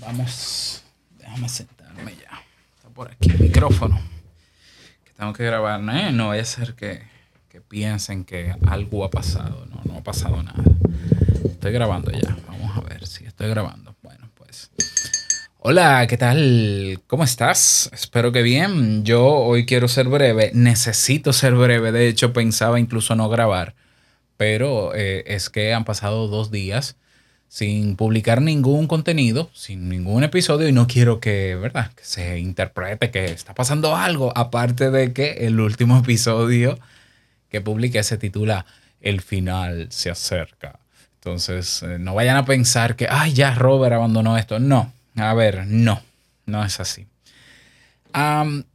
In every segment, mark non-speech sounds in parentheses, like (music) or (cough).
Vamos, déjame sentarme ya. Está por aquí el micrófono. Que tengo que grabar. No, no vaya a ser que, que piensen que algo ha pasado. No, no ha pasado nada. Estoy grabando ya. Vamos a ver si estoy grabando. Bueno, pues. Hola, ¿qué tal? ¿Cómo estás? Espero que bien. Yo hoy quiero ser breve. Necesito ser breve. De hecho, pensaba incluso no grabar. Pero eh, es que han pasado dos días sin publicar ningún contenido, sin ningún episodio y no quiero que, ¿verdad? Que se interprete que está pasando algo, aparte de que el último (laughs) episodio que publiqué se titula El final se acerca. Entonces, eh, no vayan a pensar que, ay, ya Robert abandonó esto. No, a ver, no, no es así.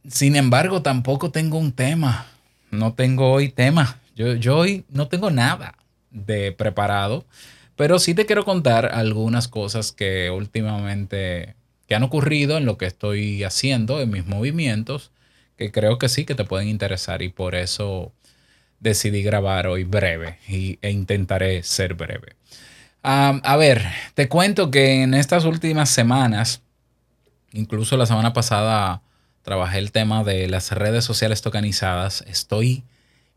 sin embargo, tampoco tengo un tema. No tengo hoy tema. Yo, yo hoy no tengo nada de preparado. Pero sí te quiero contar algunas cosas que últimamente que han ocurrido en lo que estoy haciendo, en mis movimientos, que creo que sí que te pueden interesar y por eso decidí grabar hoy breve y, e intentaré ser breve. a ver, te cuento que en estas últimas semanas, incluso la semana pasada trabajé el tema de las redes sociales tokenizadas, estoy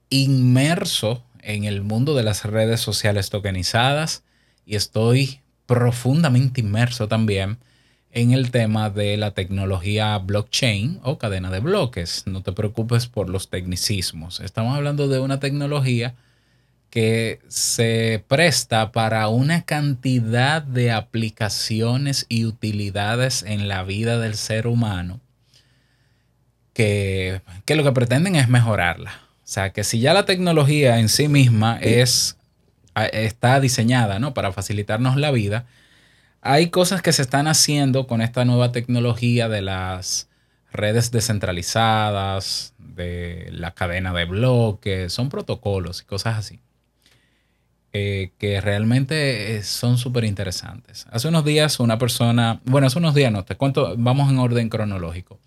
inmerso en el mundo de las redes sociales tokenizadas y estoy profundamente inmerso también en el tema de la tecnología blockchain o cadena de bloques. No te preocupes por los tecnicismos. Estamos hablando de una tecnología que se presta para una cantidad de aplicaciones y utilidades en la vida del ser humano que, que lo que pretenden es mejorarla. O sea, que si ya la tecnología en sí misma es está diseñada ¿no? para facilitarnos la vida, hay cosas que se están haciendo con esta nueva tecnología de las redes descentralizadas, de la cadena de bloques, son protocolos y cosas así, eh, que realmente eh, son súper interesantes. Hace unos días una persona, bueno, hace unos días no, te cuento, vamos en orden cronológico.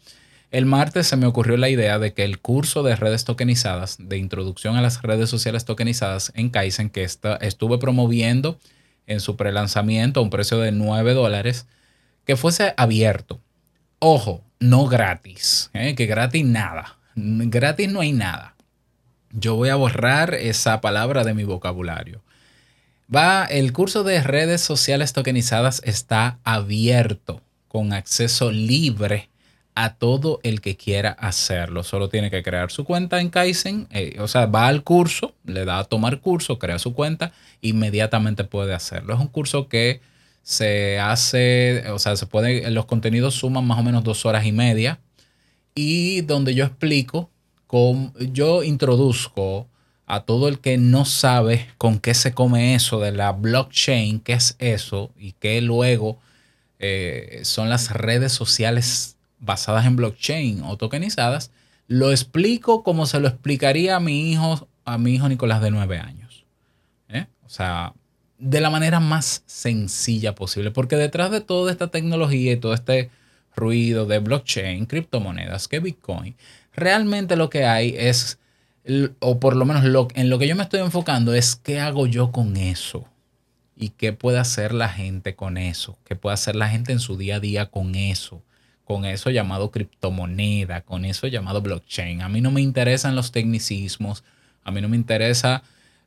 El martes se me ocurrió la idea de que el curso de redes tokenizadas, de introducción a las redes sociales tokenizadas en Kaizen, que estuve promoviendo en su prelanzamiento a un precio de 9 dólares, que fuese abierto. Ojo, no gratis, ¿eh? que gratis nada. Gratis no hay nada. Yo voy a borrar esa palabra de mi vocabulario. Va, el curso de redes sociales tokenizadas está abierto con acceso libre a todo el que quiera hacerlo. Solo tiene que crear su cuenta en Kaizen, eh, o sea, va al curso, le da a tomar curso, crea su cuenta, inmediatamente puede hacerlo. Es un curso que se hace, o sea, se puede, los contenidos suman más o menos dos horas y media y donde yo explico, cómo, yo introduzco a todo el que no sabe con qué se come eso de la blockchain, qué es eso y qué luego eh, son las redes sociales basadas en blockchain o tokenizadas, lo explico como se lo explicaría a mi hijo, a mi hijo Nicolás de nueve años. ¿eh? O sea, de la manera más sencilla posible, porque detrás de toda esta tecnología y todo este ruido de blockchain, criptomonedas, que Bitcoin, realmente lo que hay es, o por lo menos lo, en lo que yo me estoy enfocando es qué hago yo con eso y qué puede hacer la gente con eso, qué puede hacer la gente en su día a día con eso con eso llamado criptomoneda, con eso llamado blockchain. A mí no me interesan los tecnicismos, a mí no me interesa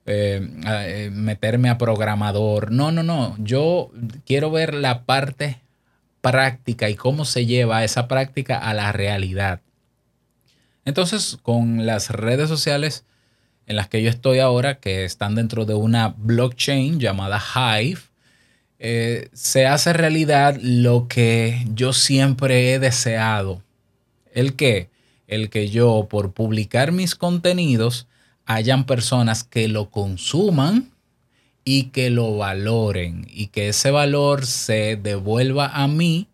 eh, eh, meterme a programador. No, no, no. Yo quiero ver la parte práctica y cómo se lleva esa práctica a la realidad. Entonces, con las redes sociales en las que yo estoy ahora, que están dentro de una blockchain llamada Hive, eh, se hace realidad lo que yo siempre he deseado. ¿El qué? El que yo, por publicar mis contenidos, hayan personas que lo consuman y que lo valoren y que ese valor se devuelva a mí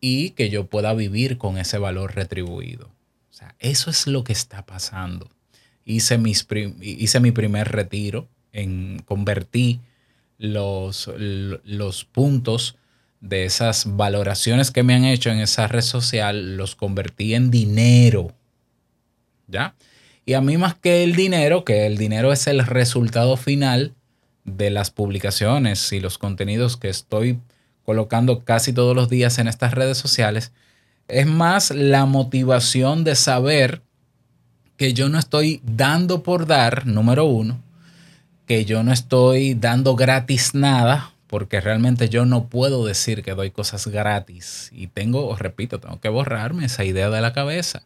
y que yo pueda vivir con ese valor retribuido. O sea, eso es lo que está pasando. Hice, hice mi primer retiro, en, convertí los, los puntos de esas valoraciones que me han hecho en esa red social, los convertí en dinero. ¿Ya? Y a mí más que el dinero, que el dinero es el resultado final de las publicaciones y los contenidos que estoy colocando casi todos los días en estas redes sociales, es más la motivación de saber que yo no estoy dando por dar, número uno, que yo no estoy dando gratis nada, porque realmente yo no puedo decir que doy cosas gratis. Y tengo, os repito, tengo que borrarme esa idea de la cabeza.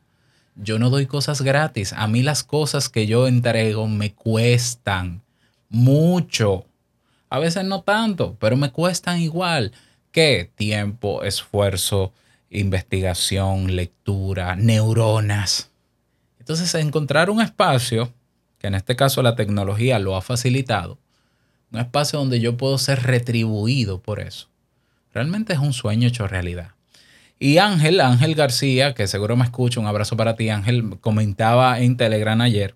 Yo no doy cosas gratis. A mí las cosas que yo entrego me cuestan mucho. A veces no tanto, pero me cuestan igual. que Tiempo, esfuerzo, investigación, lectura, neuronas. Entonces, encontrar un espacio, que en este caso la tecnología lo ha facilitado, un espacio donde yo puedo ser retribuido por eso. Realmente es un sueño hecho realidad. Y Ángel, Ángel García, que seguro me escucha, un abrazo para ti, Ángel, comentaba en Telegram ayer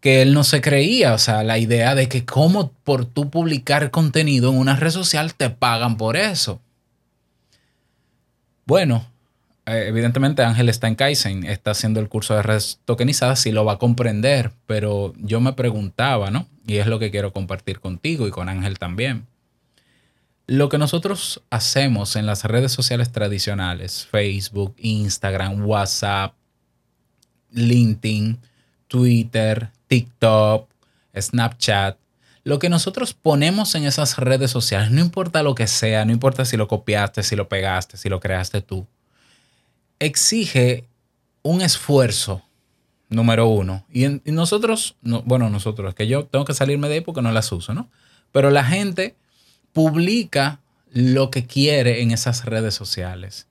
que él no se creía, o sea, la idea de que como por tú publicar contenido en una red social te pagan por eso. Bueno, evidentemente Ángel está en Kaizen, está haciendo el curso de redes tokenizadas y lo va a comprender, pero yo me preguntaba, ¿no? Y es lo que quiero compartir contigo y con Ángel también. Lo que nosotros hacemos en las redes sociales tradicionales, Facebook, Instagram, WhatsApp, LinkedIn, Twitter, TikTok, Snapchat, lo que nosotros ponemos en esas redes sociales, no importa lo que sea, no importa si lo copiaste, si lo pegaste, si lo creaste tú, exige un esfuerzo, número uno. Y, nosotros, bueno, nosotros, que yo tengo que salirme de ahí porque no las uso, ¿no? Pero la gente publica lo que quiere en esas redes sociales.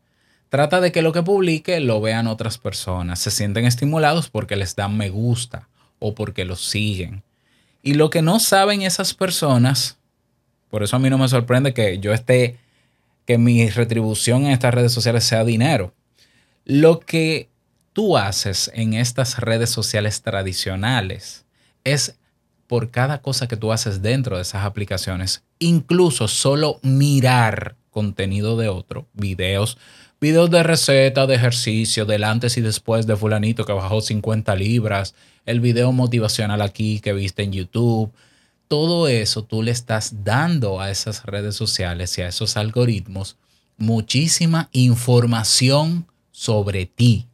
Trata de que lo que publique lo vean otras personas, se sienten estimulados porque les dan me gusta o porque los siguen. Y lo que no saben esas personas, por eso a mí no me sorprende que yo esté, que mi retribución en estas redes sociales sea dinero. Lo que tú haces en estas redes sociales tradicionales es por cada cosa que tú haces dentro de esas aplicaciones, incluso solo mirar contenido de otro, videos, videos de receta, de ejercicio, del antes y después de fulanito que bajó 50 libras, el video motivacional aquí que viste en YouTube, todo eso tú le estás dando a esas redes sociales y a esos algoritmos muchísima información sobre ti.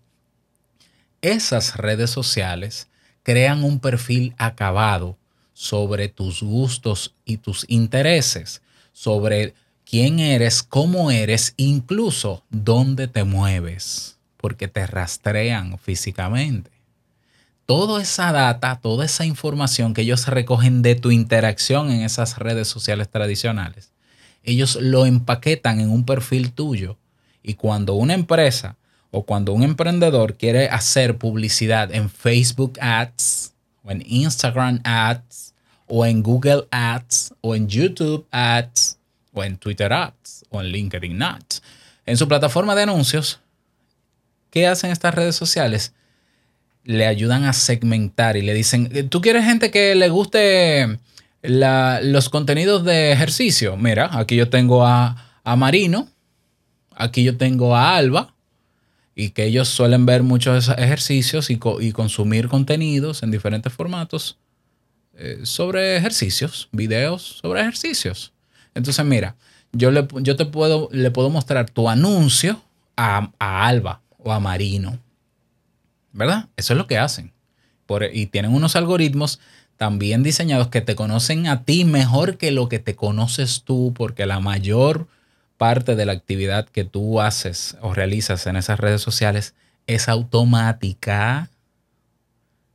Esas redes sociales crean un perfil acabado sobre tus gustos y tus intereses, sobre quién eres, cómo eres, incluso dónde te mueves, porque te rastrean físicamente. Toda esa data, toda esa información que ellos recogen de tu interacción en esas redes sociales tradicionales, ellos lo empaquetan en un perfil tuyo. Y cuando una empresa o cuando un emprendedor quiere hacer publicidad en Facebook Ads o en Instagram Ads o en Google Ads, o en YouTube Ads, o en Twitter Ads, o en LinkedIn Ads. En su plataforma de anuncios, ¿qué hacen estas redes sociales? Le ayudan a segmentar y le dicen, ¿tú quieres gente que le guste los contenidos de ejercicio? Mira, aquí yo tengo a, Marino, aquí yo tengo a Alba, y que ellos suelen ver muchos ejercicios y, y consumir contenidos en diferentes formatos eh, sobre ejercicios, videos sobre ejercicios. Entonces, mira, yo, le, yo te puedo, le puedo mostrar tu anuncio a, Alba o a Marino. ¿Verdad? Eso es lo que hacen. y tienen unos algoritmos también diseñados que te conocen a ti mejor que lo que te conoces tú, porque la mayor parte de la actividad que tú haces o realizas en esas redes sociales es automática.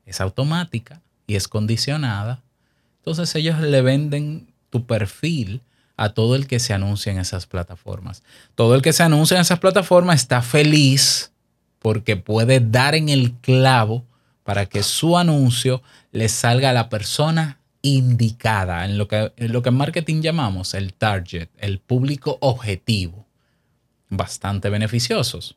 Es automática y es condicionada, entonces ellos le venden tu perfil a todo el que se anuncia en esas plataformas. Todo el que se anuncia en esas plataformas está feliz porque puede dar en el clavo para que su anuncio le salga a la persona indicada, en lo que, en lo que en marketing llamamos el target, el público objetivo. Bastante beneficiosos.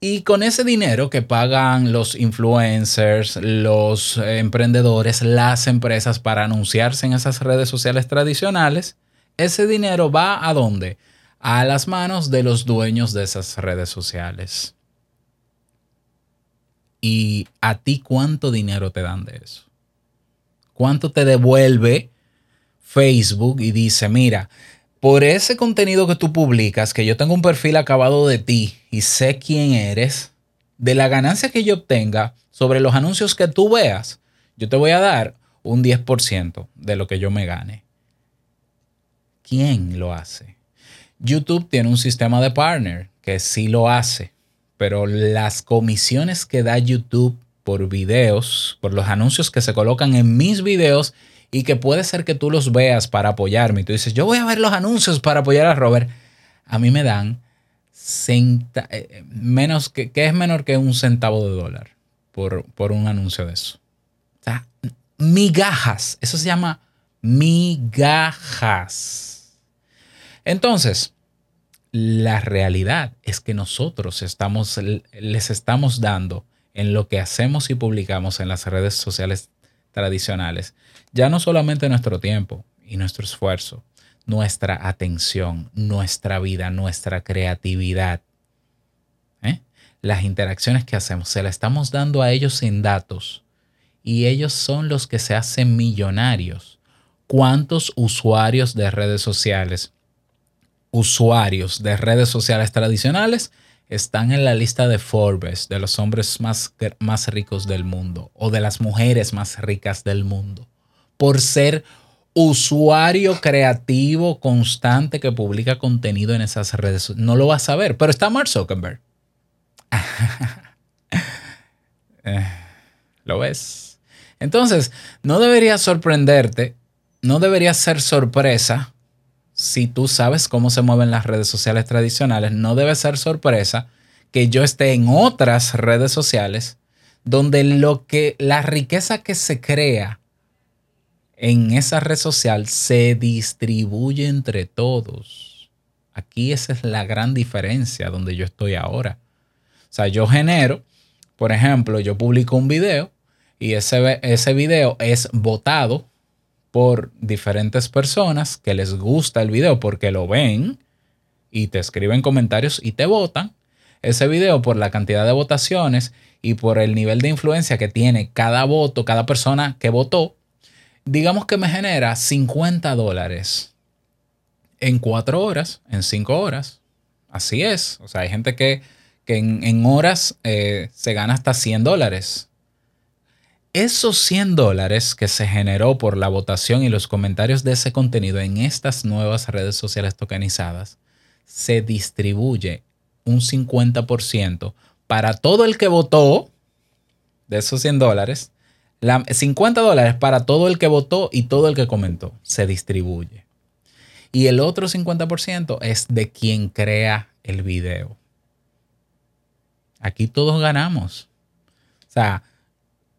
Y con ese dinero que pagan los influencers, los emprendedores, las empresas para anunciarse en esas redes sociales tradicionales, ese dinero va a dónde? A las manos de los dueños de esas redes sociales. ¿Y a ti cuánto dinero te dan de eso? ¿Cuánto te devuelve Facebook y dice, mira, por ese contenido que tú publicas, que yo tengo un perfil acabado de ti y sé quién eres, de la ganancia que yo obtenga sobre los anuncios que tú veas, yo te voy a dar un 10% de lo que yo me gane. ¿Quién lo hace? YouTube tiene un sistema de partner que sí lo hace, pero las comisiones que da YouTube por videos, por los anuncios que se colocan en mis videos y que puede ser que tú los veas para apoyarme y tú dices, yo voy a ver los anuncios para apoyar a Robert, a mí me dan eh, menos que, es menor que un centavo de dólar por, por un anuncio de eso. O sea, migajas, eso se llama migajas. Entonces, la realidad es que nosotros estamos, les estamos dando en lo que hacemos y publicamos en las redes sociales tradicionales, ya no solamente nuestro tiempo y nuestro esfuerzo, nuestra atención, nuestra vida, nuestra creatividad, ¿eh? las interacciones que hacemos, se las estamos dando a ellos sin datos y ellos son los que se hacen millonarios. ¿Cuántos usuarios de redes sociales, usuarios de redes sociales tradicionales están en la lista de Forbes de los hombres más, más ricos del mundo o de las mujeres más ricas del mundo por ser usuario creativo constante que publica contenido en esas redes. No lo vas a ver, pero está Mark Zuckerberg. (laughs) Eh, ¿Lo ves? Entonces, no debería sorprenderte, no debería ser sorpresa si tú sabes cómo se mueven las redes sociales tradicionales, no debe ser sorpresa que yo esté en otras redes sociales donde lo que la riqueza que se crea en esa red social se distribuye entre todos. Aquí esa es la gran diferencia donde yo estoy ahora. O sea, yo genero, por ejemplo, yo publico un video y ese, ese video es votado por diferentes personas que les gusta el video porque lo ven y te escriben comentarios y te votan. Ese video por la cantidad de votaciones y por el nivel de influencia que tiene cada voto, cada persona que votó, digamos que me genera 50 dólares en cuatro horas, en cinco horas. Así es. O sea, hay gente que, en, horas eh, se gana hasta 100 dólares esos 100 dólares que se generó por la votación y los comentarios de ese contenido en estas nuevas redes sociales tokenizadas se distribuye un 50% para todo el que votó de esos 100 dólares. 50 dólares para todo el que votó y todo el que comentó. Se distribuye. Y el otro 50% es de quien crea el video. Aquí todos ganamos. O sea,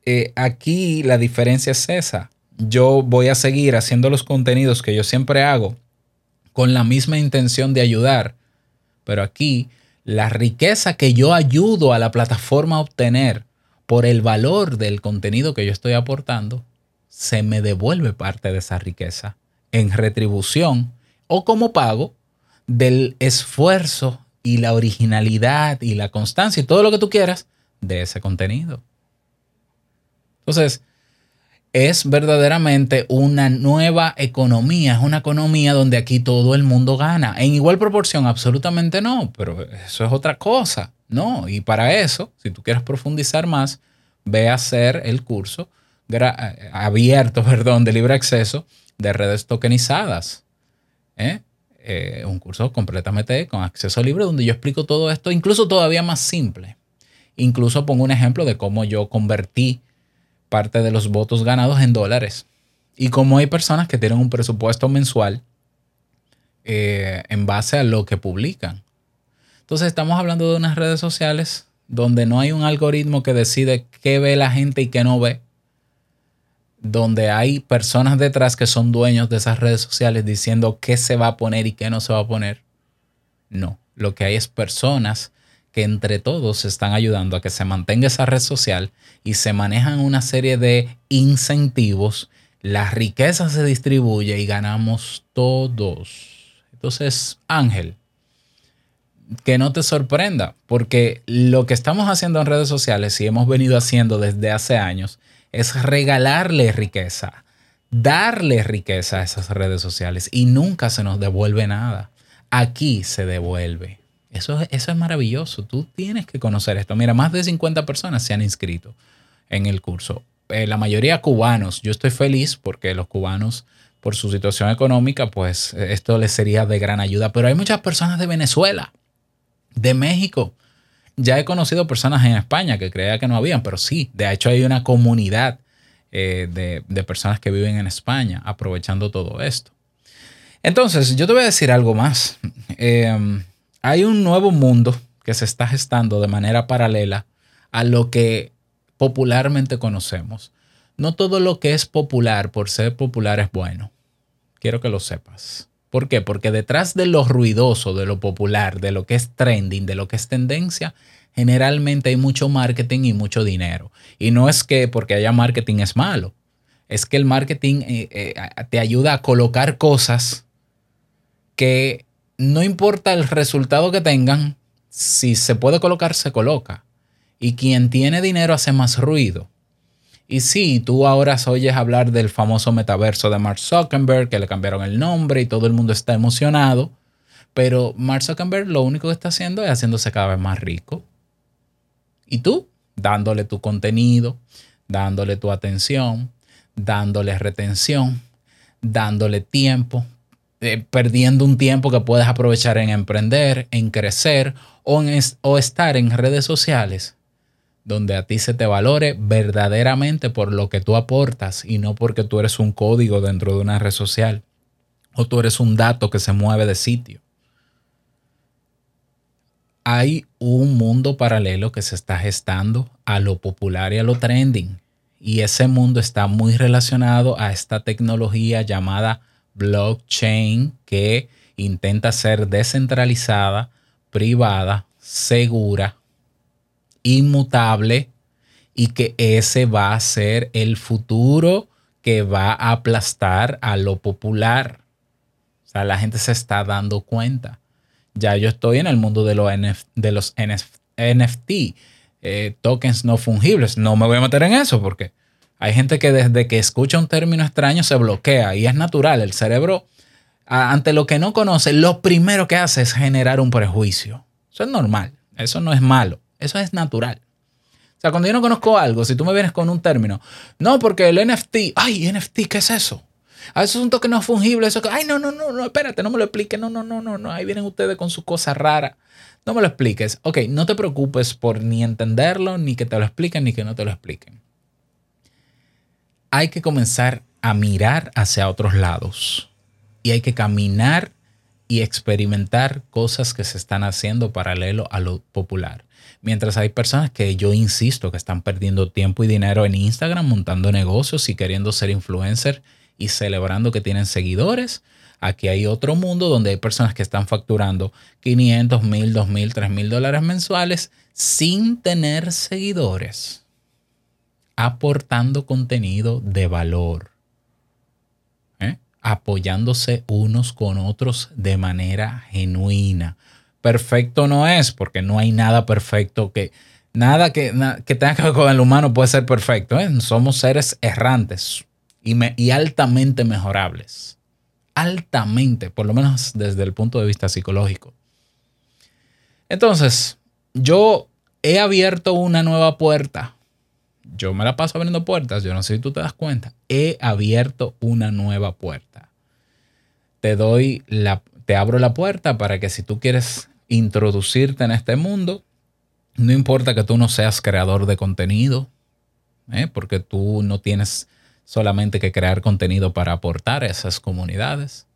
eh, aquí la diferencia es esa. Yo voy a seguir haciendo los contenidos que yo siempre hago con la misma intención de ayudar, pero aquí la riqueza que yo ayudo a la plataforma a obtener por el valor del contenido que yo estoy aportando, se me devuelve parte de esa riqueza en retribución o como pago del esfuerzo y la originalidad y la constancia y todo lo que tú quieras de ese contenido. Entonces, es verdaderamente una nueva economía, es una economía donde aquí todo el mundo gana. En igual proporción, absolutamente no, pero eso es otra cosa, ¿no? Y para eso, si tú quieres profundizar más, ve a hacer el curso abierto, (laughs) perdón, de libre acceso de redes tokenizadas. ¿eh? Eh, un curso completamente con acceso libre donde yo explico todo esto, incluso todavía más simple. Incluso pongo un ejemplo de cómo yo convertí parte de los votos ganados en dólares. Y como hay personas que tienen un presupuesto mensual eh, en base a lo que publican. Entonces estamos hablando de unas redes sociales donde no hay un algoritmo que decide qué ve la gente y qué no ve. Donde hay personas detrás que son dueños de esas redes sociales diciendo qué se va a poner y qué no se va a poner. No, lo que hay es personas que entre todos están ayudando a que se mantenga esa red social y se manejan una serie de incentivos, la riqueza se distribuye y ganamos todos. Entonces, Ángel, que no te sorprenda, porque lo que estamos haciendo en redes sociales y hemos venido haciendo desde hace años es regalarle riqueza, darle riqueza a esas redes sociales y nunca se nos devuelve nada. Aquí se devuelve. Eso, eso es maravilloso. Tú tienes que conocer esto. Mira, más de 50 personas se han inscrito en el curso. Eh, la mayoría cubanos. Yo estoy feliz porque los cubanos, por su situación económica, pues esto les sería de gran ayuda. Pero hay muchas personas de Venezuela, de México. Ya he conocido personas en España que creía que no habían, pero sí, de hecho hay una comunidad eh, de, personas que viven en España aprovechando todo esto. Entonces, yo te voy a decir algo más. Em, hay un nuevo mundo que se está gestando de manera paralela a lo que popularmente conocemos. No todo lo que es popular por ser popular es bueno. Quiero que lo sepas. ¿Por qué? Porque detrás de lo ruidoso, de lo popular, de lo que es trending, de lo que es tendencia, generalmente hay mucho marketing y mucho dinero. Y no es que porque haya marketing es malo. Es que el marketing eh, eh, te ayuda a colocar cosas que no importa el resultado que tengan, si se puede colocar, se coloca. Y quien tiene dinero hace más ruido. Y sí, tú ahora oyes hablar del famoso metaverso de Mark Zuckerberg, que le cambiaron el nombre y todo el mundo está emocionado. Pero Mark Zuckerberg lo único que está haciendo es haciéndose cada vez más rico. ¿Y tú? Dándole tu contenido, dándole tu atención, dándole retención, dándole tiempo, eh, perdiendo un tiempo que puedes aprovechar en emprender, en crecer o, en o estar en redes sociales donde a ti se te valore verdaderamente por lo que tú aportas y no porque tú eres un código dentro de una red social o tú eres un dato que se mueve de sitio. Hay un mundo paralelo que se está gestando a lo popular y a lo trending. Y ese mundo está muy relacionado a esta tecnología llamada blockchain que intenta ser descentralizada, privada, segura, inmutable y que ese va a ser el futuro que va a aplastar a lo popular. O sea, la gente se está dando cuenta. Ya yo estoy en el mundo de, los, NFT, eh, tokens no fungibles. No me voy a meter en eso porque hay gente que desde que escucha un término extraño se bloquea y es natural. El cerebro, ante lo que no conoce, lo primero que hace es generar un prejuicio. Eso es normal. Eso no es malo. Eso es natural. O sea, cuando yo no conozco algo, si tú me vienes con un término, no, porque el NFT, ay, NFT, ¿qué es eso? Ah, eso es un toque no fungible, eso que, ay, no, no, no, no, espérate, no me lo expliques, no, no, no, no, no, ahí vienen ustedes con su cosa rara. No me lo expliques. Ok, no te preocupes por ni entenderlo, ni que te lo expliquen, ni que no te lo expliquen. Hay que comenzar a mirar hacia otros lados y hay que caminar y experimentar cosas que se están haciendo paralelo a lo popular. Mientras hay personas que yo insisto que están perdiendo tiempo y dinero en Instagram montando negocios y queriendo ser influencer y celebrando que tienen seguidores. Aquí hay otro mundo donde hay personas que están facturando 500, 1000, 2000, 3000 dólares mensuales sin tener seguidores, aportando contenido de valor, ¿eh? apoyándose unos con otros de manera genuina perfecto no es, porque no hay nada perfecto que nada que, que tenga que ver con el humano puede ser perfecto. ¿eh? Somos seres errantes y, y altamente mejorables. Altamente, por lo menos desde el punto de vista psicológico. Entonces, yo he abierto una nueva puerta. Yo me la paso abriendo puertas, yo no sé si tú te das cuenta. He abierto una nueva puerta. Te doy la, te abro la puerta para que si tú quieres introducirte en este mundo, no importa que tú no seas creador de contenido, ¿eh? porque tú no tienes solamente que crear contenido para aportar a esas comunidades.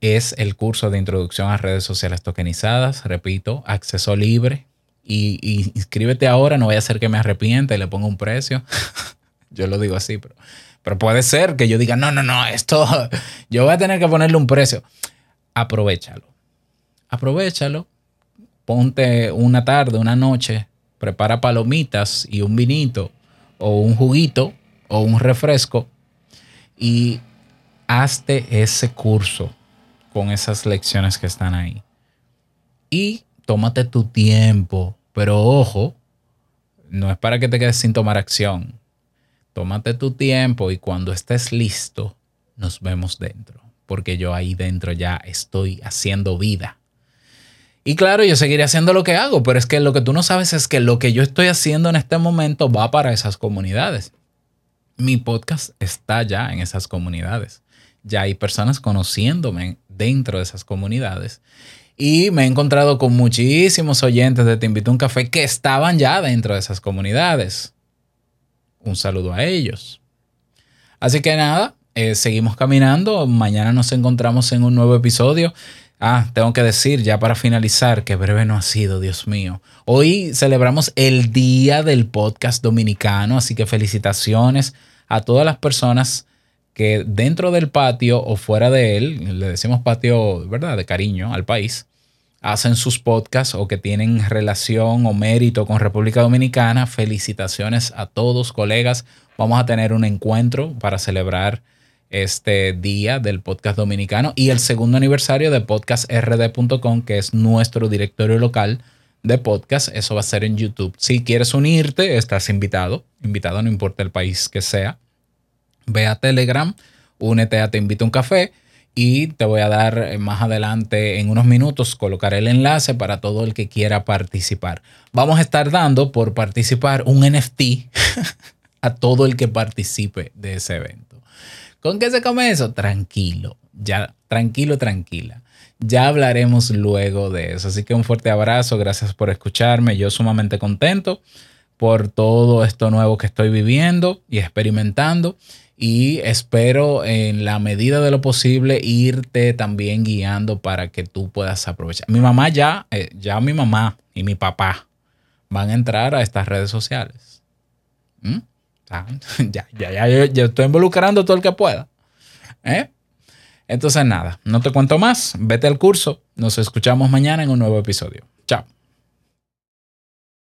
Es el curso de introducción a redes sociales tokenizadas, repito, acceso libre. Y, inscríbete ahora, no vaya a ser que me arrepienta y le ponga un precio. (laughs) Yo lo digo así, pero pero puede ser que yo diga, no, no, no, esto, (laughs) yo voy a tener que ponerle un precio. Aprovechalo. Aprovechalo. Ponte una tarde, una noche, prepara palomitas y un vinito o un juguito o un refresco y hazte ese curso con esas lecciones que están ahí. Y tómate tu tiempo, pero ojo, no es para que te quedes sin tomar acción tómate tu tiempo y cuando estés listo, nos vemos dentro, porque yo ahí dentro ya estoy haciendo vida. Y claro, yo seguiré haciendo lo que hago, pero es que lo que tú no sabes es que lo que yo estoy haciendo en este momento va para esas comunidades. Mi podcast está ya en esas comunidades. Ya hay personas conociéndome dentro de esas comunidades. Y me he encontrado con muchísimos oyentes de Te Invito a un Café que estaban ya dentro de esas comunidades. Un saludo a ellos. Así que nada, eh, seguimos caminando. Mañana nos encontramos en un nuevo episodio. Ah, tengo que decir ya para finalizar que breve no ha sido, Dios mío. Hoy celebramos el Día del Podcast Dominicano, así que felicitaciones a todas las personas que dentro del patio o fuera de él, le decimos patio, ¿verdad? De cariño al país, hacen sus podcasts o que tienen relación o mérito con República Dominicana. Felicitaciones a todos, colegas. Vamos a tener un encuentro para celebrar este día del podcast dominicano y el segundo aniversario de podcastrd.com, que es nuestro directorio local de podcast. Eso va a ser en YouTube. Si quieres unirte, estás invitado. Invitado, no importa el país que sea. Ve a Telegram, únete a Te Invito a un Café y te voy a dar eh, más adelante en unos minutos, colocaré el enlace para todo el que quiera participar. Vamos a estar dando por participar un NFT (laughs) a todo el que participe de ese evento. ¿Con qué se come eso? Tranquilo, ya, tranquilo, tranquila. Ya hablaremos luego de eso. Así que un fuerte abrazo, gracias por escucharme. Yo sumamente contento por todo esto nuevo que estoy viviendo y experimentando. Y espero en la medida de lo posible irte también guiando para que tú puedas aprovechar. Mi mamá ya, eh, ya mi mamá y mi papá van a entrar a estas redes sociales. ¿Mm? ya, (laughs) ya, ya, yo, estoy involucrando todo el que pueda. ¿eh? Entonces, nada, no te cuento más. Vete al curso. Nos escuchamos mañana en un nuevo episodio.